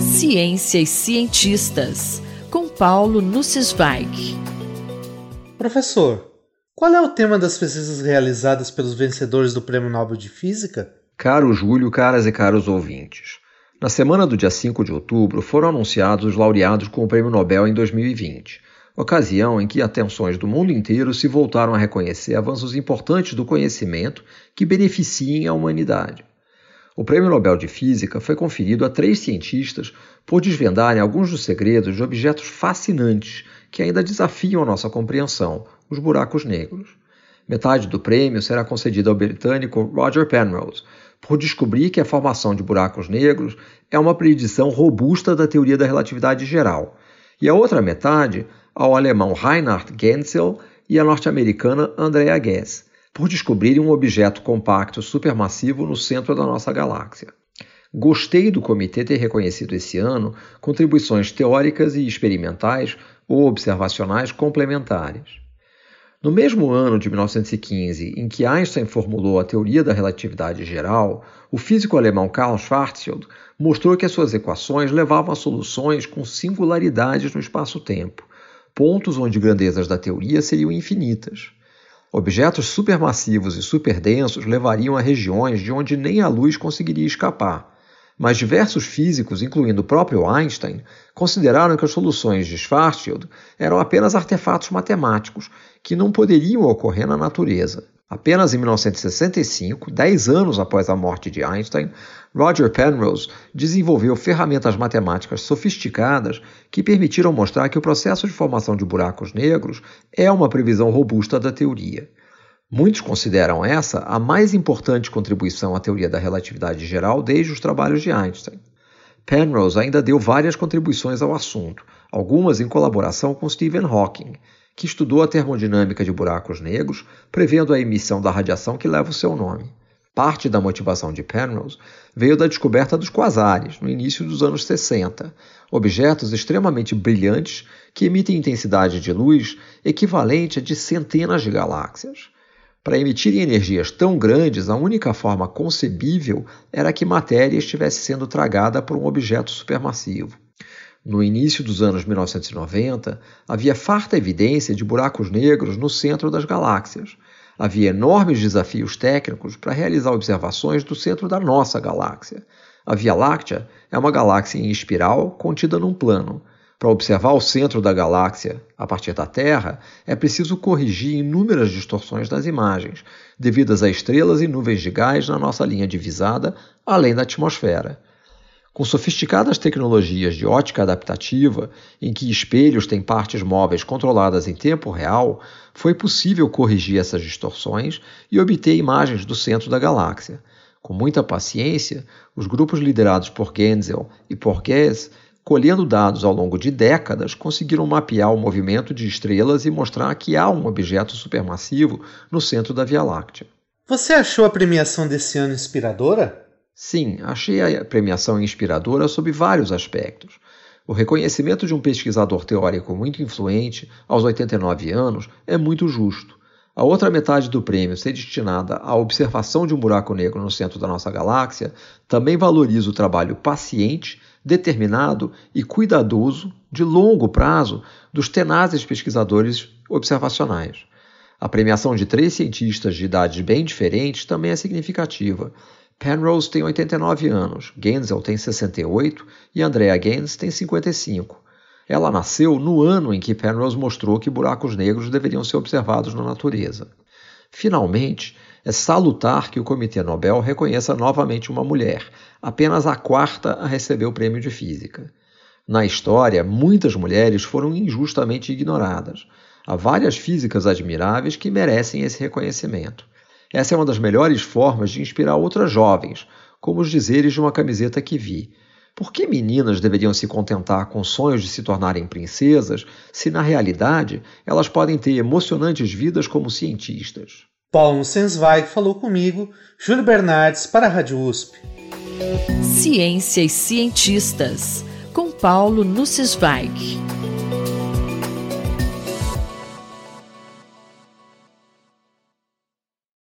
Ciência e cientistas, com Paulo Nussweig. Professor, qual é o tema das pesquisas realizadas pelos vencedores do Prêmio Nobel de Física? Caro Júlio, caras e caros ouvintes. Na semana do dia 5 de outubro foram anunciados os laureados com o Prêmio Nobel em 2020, ocasião em que atenções do mundo inteiro se voltaram a reconhecer avanços importantes do conhecimento que beneficiem a humanidade. O Prêmio Nobel de Física foi conferido a três cientistas por desvendarem alguns dos segredos de objetos fascinantes que ainda desafiam a nossa compreensão, os buracos negros. Metade do prêmio será concedida ao britânico Roger Penrose, por descobrir que a formação de buracos negros é uma predição robusta da teoria da relatividade geral, e a outra metade ao alemão Reinhard Genzel e à norte-americana Andrea Ghez, por descobrirem um objeto compacto supermassivo no centro da nossa galáxia. Gostei do comitê ter reconhecido esse ano contribuições teóricas e experimentais ou observacionais complementares. No mesmo ano de 1915 em que Einstein formulou a teoria da relatividade geral, o físico alemão Karl Schwarzschild mostrou que as suas equações levavam a soluções com singularidades no espaço-tempo, pontos onde grandezas da teoria seriam infinitas. Objetos supermassivos e superdensos levariam a regiões de onde nem a luz conseguiria escapar, mas diversos físicos, incluindo o próprio Einstein, consideraram que as soluções de Schwarzschild eram apenas artefatos matemáticos que não poderiam ocorrer na natureza. Apenas em 1965, dez anos após a morte de Einstein, Roger Penrose desenvolveu ferramentas matemáticas sofisticadas que permitiram mostrar que o processo de formação de buracos negros é uma previsão robusta da teoria. Muitos consideram essa a mais importante contribuição à teoria da relatividade geral desde os trabalhos de Einstein. Penrose ainda deu várias contribuições ao assunto, algumas em colaboração com Stephen Hawking, que estudou a termodinâmica de buracos negros, prevendo a emissão da radiação que leva o seu nome. Parte da motivação de Penrose veio da descoberta dos quasares, no início dos anos 60, objetos extremamente brilhantes que emitem intensidade de luz equivalente a de centenas de galáxias. Para emitirem energias tão grandes, a única forma concebível era que matéria estivesse sendo tragada por um objeto supermassivo. No início dos anos 1990, havia farta evidência de buracos negros no centro das galáxias. Havia enormes desafios técnicos para realizar observações do centro da nossa galáxia. A Via Láctea é uma galáxia em espiral contida num plano, para observar o centro da galáxia a partir da Terra, é preciso corrigir inúmeras distorções das imagens, devidas a estrelas e nuvens de gás na nossa linha divisada, além da atmosfera. Com sofisticadas tecnologias de ótica adaptativa, em que espelhos têm partes móveis controladas em tempo real, foi possível corrigir essas distorções e obter imagens do centro da galáxia. Com muita paciência, os grupos liderados por Genzel e por Guess colhendo dados ao longo de décadas, conseguiram mapear o movimento de estrelas e mostrar que há um objeto supermassivo no centro da Via Láctea. Você achou a premiação desse ano inspiradora? Sim, achei a premiação inspiradora sob vários aspectos. O reconhecimento de um pesquisador teórico muito influente aos 89 anos é muito justo. A outra metade do prêmio ser destinada à observação de um buraco negro no centro da nossa galáxia também valoriza o trabalho paciente determinado e cuidadoso, de longo prazo, dos tenazes pesquisadores observacionais. A premiação de três cientistas de idades bem diferentes também é significativa. Penrose tem 89 anos, Genzel tem 68 e Andrea Ghez tem 55. Ela nasceu no ano em que Penrose mostrou que buracos negros deveriam ser observados na natureza. Finalmente, é salutar que o Comitê Nobel reconheça novamente uma mulher, apenas a quarta a receber o prêmio de física. Na história, muitas mulheres foram injustamente ignoradas. Há várias físicas admiráveis que merecem esse reconhecimento. Essa é uma das melhores formas de inspirar outras jovens, como os dizeres de uma camiseta que vi. Por que meninas deveriam se contentar com sonhos de se tornarem princesas, se na realidade elas podem ter emocionantes vidas como cientistas? Paulo Sensweig falou comigo, Júlio Bernardes, para a Rádio USP. Ciência e cientistas, com Paulo Nussweig.